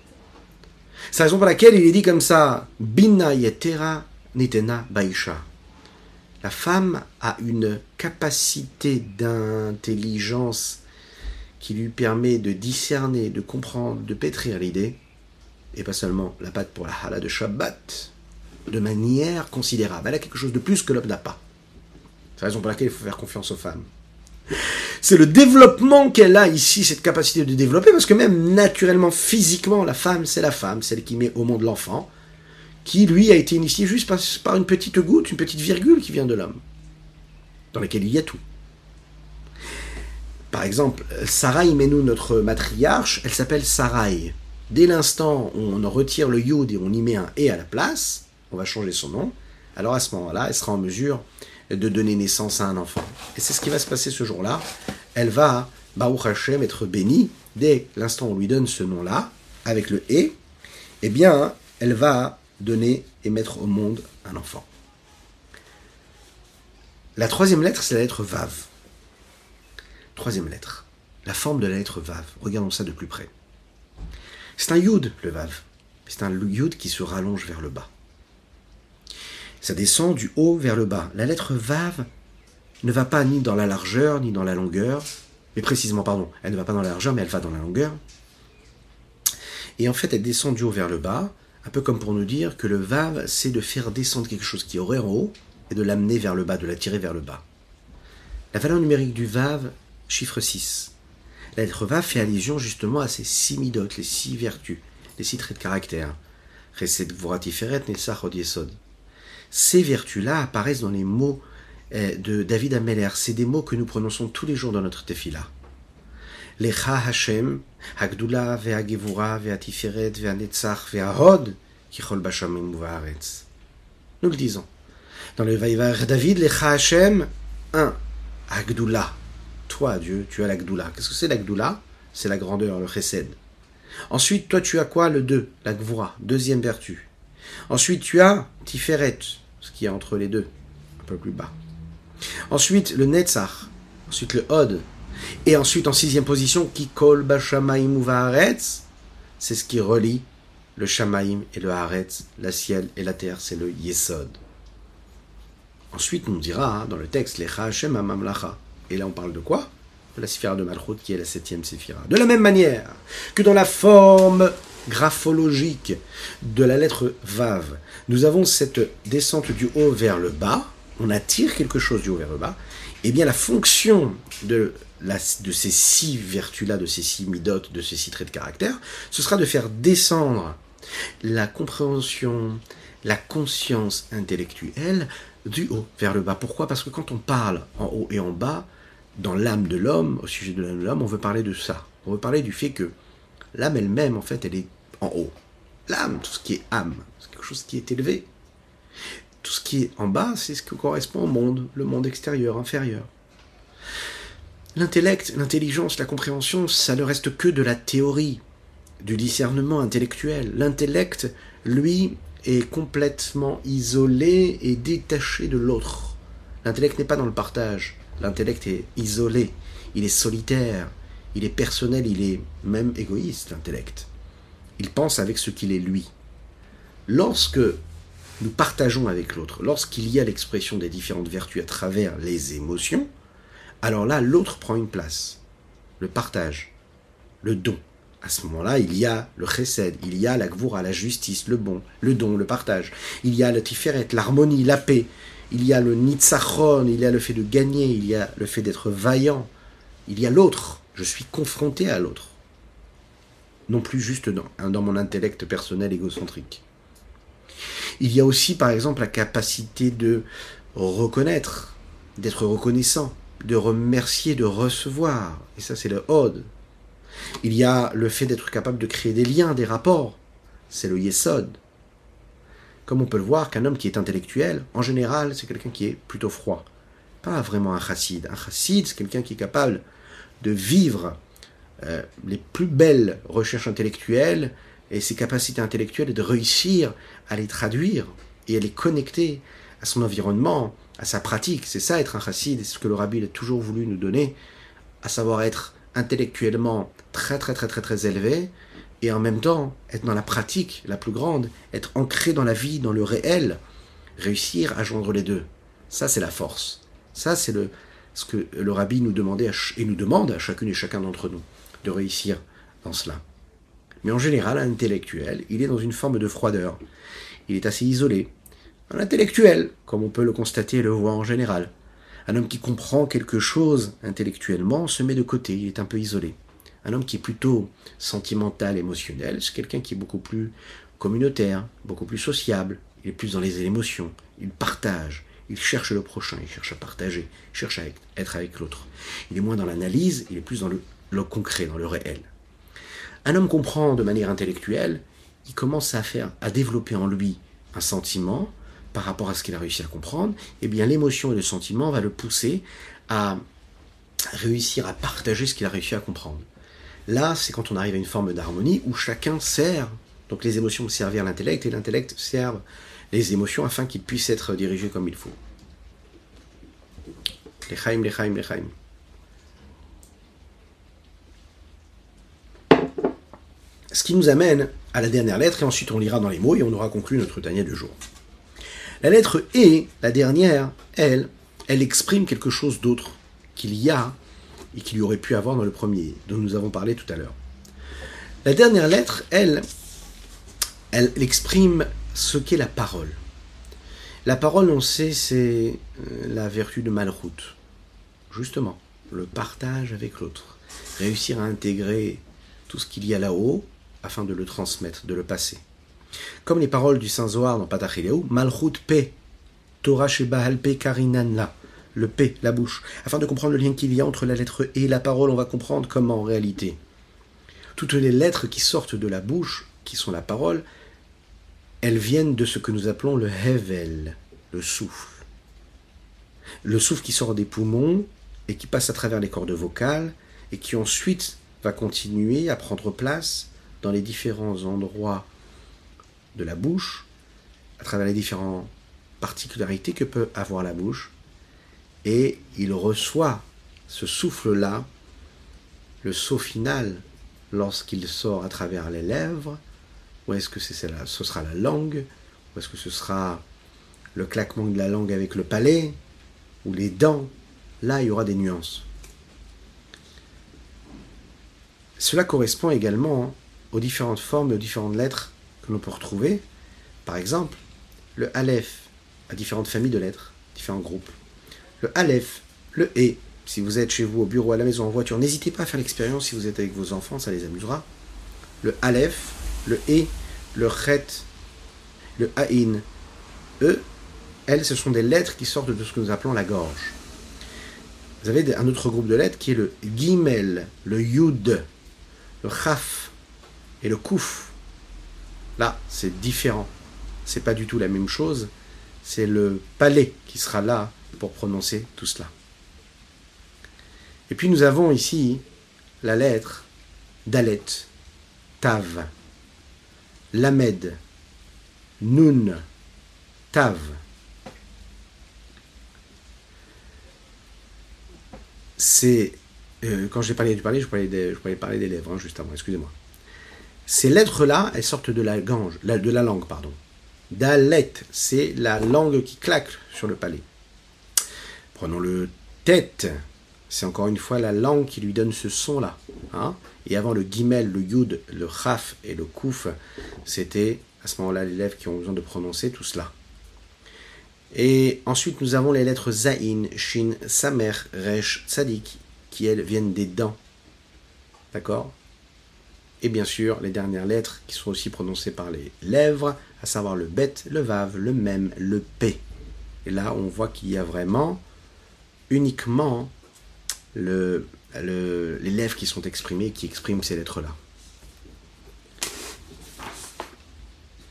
C'est la raison pour laquelle il est dit comme ça, Bina yetera nitena baisha. La femme a une capacité d'intelligence qui lui permet de discerner, de comprendre, de pétrir l'idée, et pas seulement la pâte pour la hala de Shabbat, de manière considérable. Elle a quelque chose de plus que l'homme n'a pas. C'est la raison pour laquelle il faut faire confiance aux femmes. C'est le développement qu'elle a ici, cette capacité de développer, parce que même naturellement, physiquement, la femme, c'est la femme, celle qui met au monde l'enfant, qui lui a été initié juste par, une petite goutte, une petite virgule qui vient de l'homme, dans laquelle il y a tout. Par exemple, Sarai Menou, notre matriarche, elle s'appelle Sarai. Dès l'instant où on en retire le yod et on y met un et à la place, on va changer son nom. Alors à ce moment-là, elle sera en mesure de donner naissance à un enfant. Et c'est ce qui va se passer ce jour-là. Elle va, Baruch Hashem, être bénie dès l'instant où on lui donne ce nom-là, avec le et, eh bien, elle va donner et mettre au monde un enfant. La troisième lettre, c'est la lettre Vav. Troisième lettre. La forme de la lettre Vav. Regardons ça de plus près. C'est un Yud, le Vav. C'est un Yud qui se rallonge vers le bas. Ça descend du haut vers le bas. La lettre Vav ne va pas ni dans la largeur ni dans la longueur. Mais précisément, pardon, elle ne va pas dans la largeur, mais elle va dans la longueur. Et en fait, elle descend du haut vers le bas, un peu comme pour nous dire que le Vav, c'est de faire descendre quelque chose qui aurait en haut et de l'amener vers le bas, de l'attirer vers le bas. La valeur numérique du Vav, chiffre 6. La lettre Va fait allusion justement à ces six midotes, les six vertus, les six traits de caractère. Ces vertus-là apparaissent dans les mots eh, de David Ameller. C'est des mots que nous prononçons tous les jours dans notre tefila. Lecha Hashem, Hagdula ve'agevura ve'atiferet ve'anetzach ve'ahod, kichol bashamim va'aretz. Nous le disons. Dans le Vaïvar David, Lecha Hashem, 1. Hagdula, toi, Dieu, tu as la Gdoula. Qu'est-ce que c'est la Gdoula? C'est la grandeur, le chesed. Ensuite, toi, tu as quoi? Le 2, la Gvura, deuxième vertu. Ensuite, tu as Tiferet, ce qui est entre les deux, un peu plus bas. Ensuite, le Netzach. Ensuite, le Hod. Et ensuite, en sixième position, Kikol Bashamaim Uvaharetz. C'est ce qui relie le Shamaim et le Haaretz, la ciel et la terre, c'est le Yesod. Ensuite, on dira hein, dans le texte, Lecha Hashem Amamlacha. Et là, on parle de quoi? De la Sphira de Malchut, qui est la septième Séphira. De la même manière que dans la forme graphologique de la lettre Vav, nous avons cette descente du haut vers le bas, on attire quelque chose du haut vers le bas, et eh bien la fonction de, de ces six vertus-là, de ces six midotes, de ces six traits de caractère, ce sera de faire descendre la compréhension, la conscience intellectuelle du haut vers le bas. Pourquoi? Parce que quand on parle en haut et en bas, dans l'âme de l'homme, au sujet de l'âme de l'homme, on veut parler de ça. On veut parler du fait que l'âme elle-même, en fait, elle est en haut. L'âme, tout ce qui est âme, c'est quelque chose qui est élevé. Tout ce qui est en bas, c'est ce qui correspond au monde, le monde extérieur, inférieur. L'intellect, l'intelligence, la compréhension, ça ne reste que de la théorie. du discernement intellectuel. L'intellect, lui, est complètement isolé et détaché de l'autre. L'intellect n'est pas dans le partage. L'intellect est isolé, il est solitaire, il est personnel, il est même égoïste, l'intellect. Il pense avec ce qu'il est lui. Lorsque nous partageons avec l'autre, lorsqu'il y a l'expression des différentes vertus à travers les émotions, alors là, l'autre prend une place. Le partage, le don. À ce moment-là, il y a le chesed, il y a la gvoura, la justice, le bon, le don, le partage. Il y a le tiferet, l'harmonie, la paix. Il y a le nitzachon, il y a le fait de gagner, il y a le fait d'être vaillant. Il y a l'autre. Je suis confronté à l'autre. Non plus juste dans, dans mon intellect personnel égocentrique. Il y a aussi, par exemple, la capacité de reconnaître, d'être reconnaissant, de remercier, de recevoir. Et ça, c'est le Hod. Il y a le fait d'être capable de créer des liens, des rapports. C'est le Yesod. Comme on peut le voir, qu'un homme qui est intellectuel, en général, c'est quelqu'un qui est plutôt froid. Pas vraiment un chassid. Un chassid, c'est quelqu'un qui est capable de vivre euh, les plus belles recherches intellectuelles et ses capacités intellectuelles et de réussir à les traduire et à les connecter à son environnement, à sa pratique. C'est ça être un chassid, c'est ce que le rabbi a toujours voulu nous donner, à savoir être intellectuellement très très très très très élevé et en même temps être dans la pratique la plus grande, être ancré dans la vie, dans le réel, réussir à joindre les deux. Ça c'est la force. Ça c'est ce que le rabbi nous demandait et nous demande à chacune et chacun d'entre nous de réussir dans cela. Mais en général, un intellectuel, il est dans une forme de froideur. Il est assez isolé. Un intellectuel, comme on peut le constater et le voir en général. Un homme qui comprend quelque chose intellectuellement se met de côté, il est un peu isolé. Un homme qui est plutôt sentimental, émotionnel, c'est quelqu'un qui est beaucoup plus communautaire, beaucoup plus sociable, il est plus dans les émotions, il partage, il cherche le prochain, il cherche à partager, il cherche à être avec l'autre. Il est moins dans l'analyse, il est plus dans le, concret, dans le réel. Un homme comprend de manière intellectuelle, il commence à faire, à développer en lui un sentiment par rapport à ce qu'il a réussi à comprendre, et eh bien l'émotion et le sentiment va le pousser à réussir à partager ce qu'il a réussi à comprendre. Là, c'est quand on arrive à une forme d'harmonie où chacun sert, donc les émotions servent à l'intellect et l'intellect serve les émotions afin qu'ils puissent être dirigés comme il faut. Les chaim, les. Ce qui nous amène à la dernière lettre, et ensuite on lira dans les mots et on aura conclu notre Tania du jour. La lettre E, la dernière, elle, elle exprime quelque chose d'autre qu'il y a et qu'il y aurait pu avoir dans le premier, dont nous avons parlé tout à l'heure. La dernière lettre, elle, elle exprime ce qu'est la parole. La parole, on sait, c'est euh, la vertu de Malroute. Justement, le partage avec l'autre. Réussir à intégrer tout ce qu'il y a là-haut afin de le transmettre, de le passer. Comme les paroles du Saint Zohar dans Patachileu, Malchut P, Torah Sheba P Karinanla, le P, la bouche. Afin de comprendre le lien qu'il y a entre la lettre E et la parole, on va comprendre comment en réalité. Toutes les lettres qui sortent de la bouche, qui sont la parole, elles viennent de ce que nous appelons le Hevel, le souffle. Le souffle qui sort des poumons et qui passe à travers les cordes vocales et qui ensuite va continuer à prendre place dans les différents endroits de la bouche, à travers les différentes particularités que peut avoir la bouche, et il reçoit ce souffle-là, le saut final, lorsqu'il sort à travers les lèvres, ou est-ce que c'est ce sera la langue, ou est-ce que ce sera le claquement de la langue avec le palais, ou les dents, là il y aura des nuances. Cela correspond également aux différentes formes et aux différentes lettres que l'on peut retrouver. Par exemple, le Aleph a différentes familles de lettres, différents groupes. Le Aleph, le E, si vous êtes chez vous au bureau, à la maison, en voiture, n'hésitez pas à faire l'expérience si vous êtes avec vos enfants, ça les amusera. Le Aleph, le E, le Chet, le Aïn, E, elles, ce sont des lettres qui sortent de ce que nous appelons la gorge. Vous avez un autre groupe de lettres qui est le Gimel, le Yud, le Chaf, et le kouf, là, c'est différent. C'est pas du tout la même chose. C'est le palais qui sera là pour prononcer tout cela. Et puis nous avons ici la lettre Dalet. Tav. Lamed, Nun, Tav. C'est. euh, quand j'ai parlé du parler, je parlais, des, parler des lèvres, hein, juste avant, excusez-moi. Ces lettres-là, elles sortent de la, gange, de la langue, pardon. Dalet, c'est la langue qui claque sur le palais. Prenons le tête, c'est encore une fois la langue qui lui donne ce son-là. hein. Et avant le guimel, le yud, le chaf et le kouf, c'était à ce moment-là les lèvres qui ont besoin de prononcer tout cela. Et ensuite, nous avons les lettres Zain, Shin, Samer, Resh, Tzadik, qui elles viennent des dents. D'accord? Et bien sûr, les dernières lettres qui sont aussi prononcées par les lèvres, à savoir le Bet, le Vav, le Mem, le P. Et là, on voit qu'il y a vraiment uniquement le, le- les lèvres qui sont exprimées, qui expriment ces lettres-là.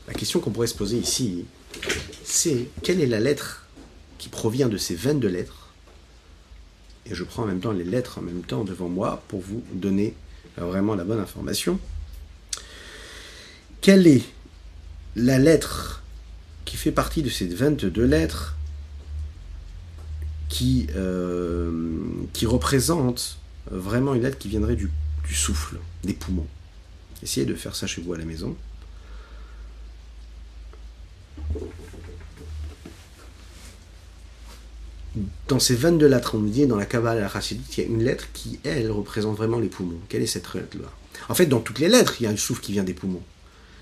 La question qu'on pourrait se poser ici, c'est quelle est la lettre qui provient de ces 22 lettres? Et je prends en même temps les lettres en même temps devant moi pour vous donner euh, vraiment la bonne information. Quelle est la lettre qui fait partie de ces 22 lettres? Qui, euh, qui représente vraiment une lettre qui viendrait du, souffle, des poumons. Essayez de faire ça chez vous à la maison. Dans ces 22 lettres, on dit dans la Kabbalah Chassidut, il y a une lettre qui, elle, représente vraiment les poumons. Quelle est cette lettre-là? En fait, dans toutes les lettres, il y a un souffle qui vient des poumons.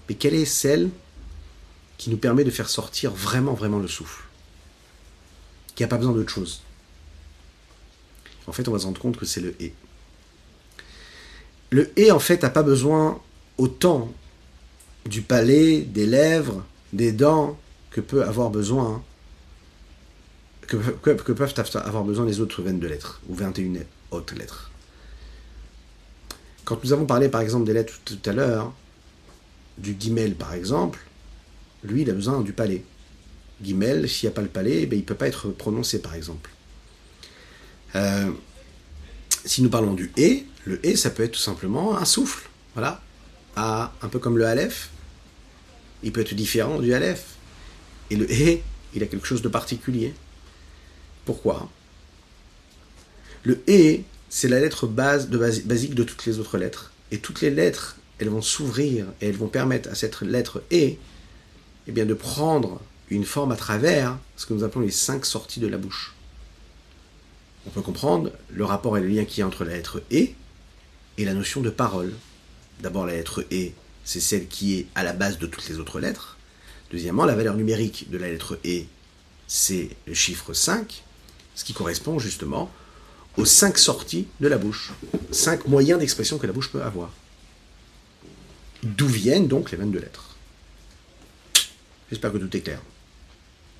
Mais quelle est celle qui nous permet de faire sortir vraiment, vraiment le souffle? Qui n'a pas besoin d'autre chose En fait, on va se rendre compte que c'est le « et ». Le « et », en fait, n'a pas besoin autant du palais, des lèvres, des dents que peut avoir besoin que peuvent avoir besoin les autres 22 lettres, ou 21 autres lettres. Quand nous avons parlé par exemple des lettres tout à l'heure, du guimel par exemple, lui il a besoin du palais. Guimel, s'il n'y a pas le palais, ben, il ne peut pas être prononcé par exemple. Euh, si nous parlons du et, le et ça peut être tout simplement un souffle, voilà, un peu comme le aleph, il peut être différent du aleph. Et le et, il a quelque chose de particulier. Pourquoi? Le et, c'est la lettre base de basi- basique de toutes les autres lettres. Et toutes les lettres, elles vont s'ouvrir et elles vont permettre à cette lettre et, eh bien, de prendre une forme à travers ce que nous appelons les cinq sorties de la bouche. On peut comprendre le rapport et le lien qu'il y a entre la lettre et et la notion de parole. D'abord, la lettre et, c'est celle qui est à la base de toutes les autres lettres. Deuxièmement, la valeur numérique de la lettre et, c'est le chiffre 5, ce qui correspond justement aux cinq sorties de la bouche, cinq moyens d'expression que la bouche peut avoir. D'où viennent donc les 22 lettres J'espère que tout est clair.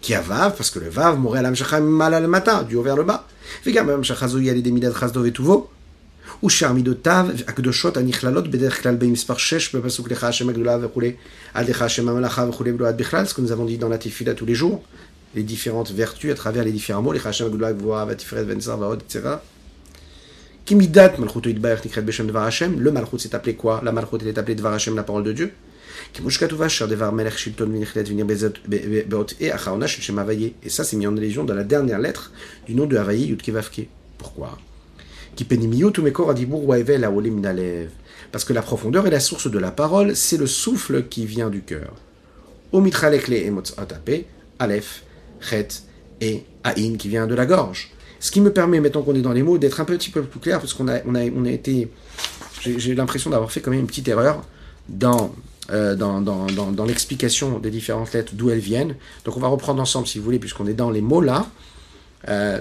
qui a vav, parce que le vav mourrait à l'amshacha mal al matin, du haut vers le bas. Vegam amshacha zo yali des midad chasdo vetuvo. Ou char midotav, akdoshot anichlalot beder klal beimispar shesh, bepasuk lecha Hashem agdola vechoule, ad lecha Hashem amalacha vechoule bload bichlal, ce que nous avons dit dans la tefila tous les jours, les différentes vertus à travers les différents mots, lecha Hashem agdola gvoa vatiferet vensar vaod, etc. Kimidat malchuto idbaer nikret beshem dvar Hashem, le malchut s'est appelé quoi? La malchut elle est appelée dvar Hashem, la parole de Dieu. Et ça, c'est mis en allusion dans la dernière lettre du nom de Havaï Yutkevavke. Pourquoi? Parce que la profondeur est la source de la parole, c'est le souffle qui vient du cœur. Aleph, Chet et Aïn qui vient de la gorge. Ce qui me permet, maintenant qu'on est dans les mots, d'être un petit peu plus clair, parce qu'on a, on a, on a été. J'ai l'impression d'avoir fait quand même une petite erreur dans euh, dans, l'explication des différentes lettres, d'où elles viennent. Donc on va reprendre ensemble, si vous voulez, puisqu'on est dans les mots là. Euh,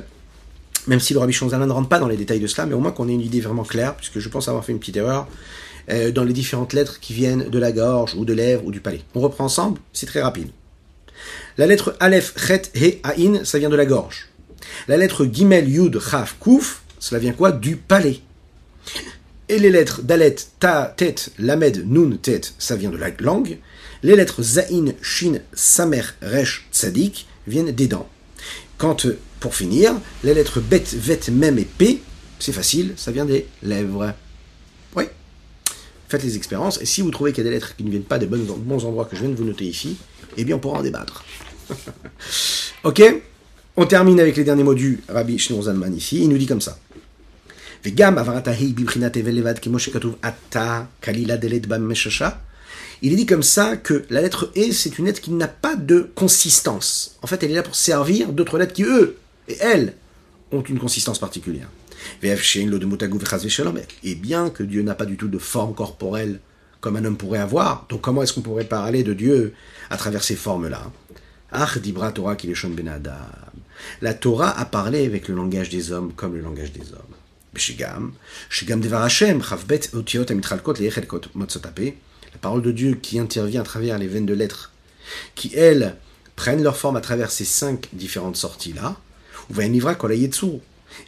même si le Rabbi Shonzalin ne rentre pas dans les détails de cela, mais au moins qu'on ait une idée vraiment claire, puisque je pense avoir fait une petite erreur euh, dans les différentes lettres qui viennent de la gorge, ou de lèvres, ou du palais. On reprend ensemble, c'est très rapide. La lettre Aleph, Chet, He, Aïn, ça vient de la gorge. La lettre Gimel, Yud, Chaf, Kouf, cela vient quoi? Du palais. Et les lettres Dalet, Ta, Tet, Lamed, Nun, Tet, ça vient de la langue. Les lettres Zain, Shin, Samer, Resh, Tzadik viennent des dents. Quand, pour finir, les lettres Bet, Vet, Mem et P, c'est facile, ça vient des lèvres. Oui. Faites les expériences, et si vous trouvez qu'il y a des lettres qui ne viennent pas des bons endroits que je viens de vous noter ici, eh bien on pourra en débattre. <laughs> ok On termine avec les derniers mots du Rabbi Shneur Zalman ici. Il nous dit comme ça. Il est dit comme ça que la lettre E, c'est une lettre qui n'a pas de consistance. En fait, elle est là pour servir d'autres lettres qui, eux, et elles, ont une consistance particulière. Et bien que Dieu n'a pas du tout de forme corporelle comme un homme pourrait avoir. Donc comment est-ce qu'on pourrait parler de Dieu à travers ces formes-là? Ben. La Torah a parlé avec le langage des hommes comme le langage des hommes. La parole de Dieu qui intervient à travers les veines de lettres, qui elles prennent leur forme à travers ces cinq différentes sorties-là,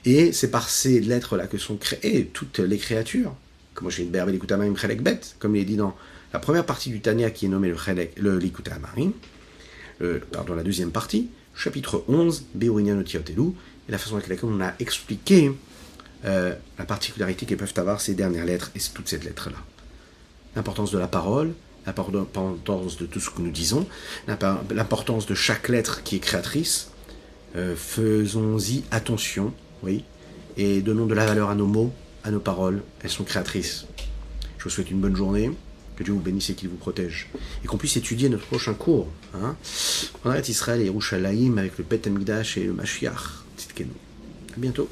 et c'est par ces lettres-là que sont créées toutes les créatures. Comme il est dit dans la première partie du Tanya qui est nommée le, le Amarim, pardon, la deuxième partie, chapitre 11, Beurinian et la façon avec laquelle on a expliqué euh, la particularité qu'elles peuvent avoir ces dernières lettres et toutes ces lettres-là. L'importance de la parole, l'importance de tout ce que nous disons, l'importance de chaque lettre qui est créatrice. Euh, faisons-y attention, oui, et donnons de la valeur à nos mots, à nos paroles, elles sont créatrices. Je vous souhaite une bonne journée, que Dieu vous bénisse et qu'il vous protège. Et qu'on puisse étudier notre prochain cours. Hein, on arrête Israël et Yerushalayim avec le Pet et le Mashiach. À bientôt.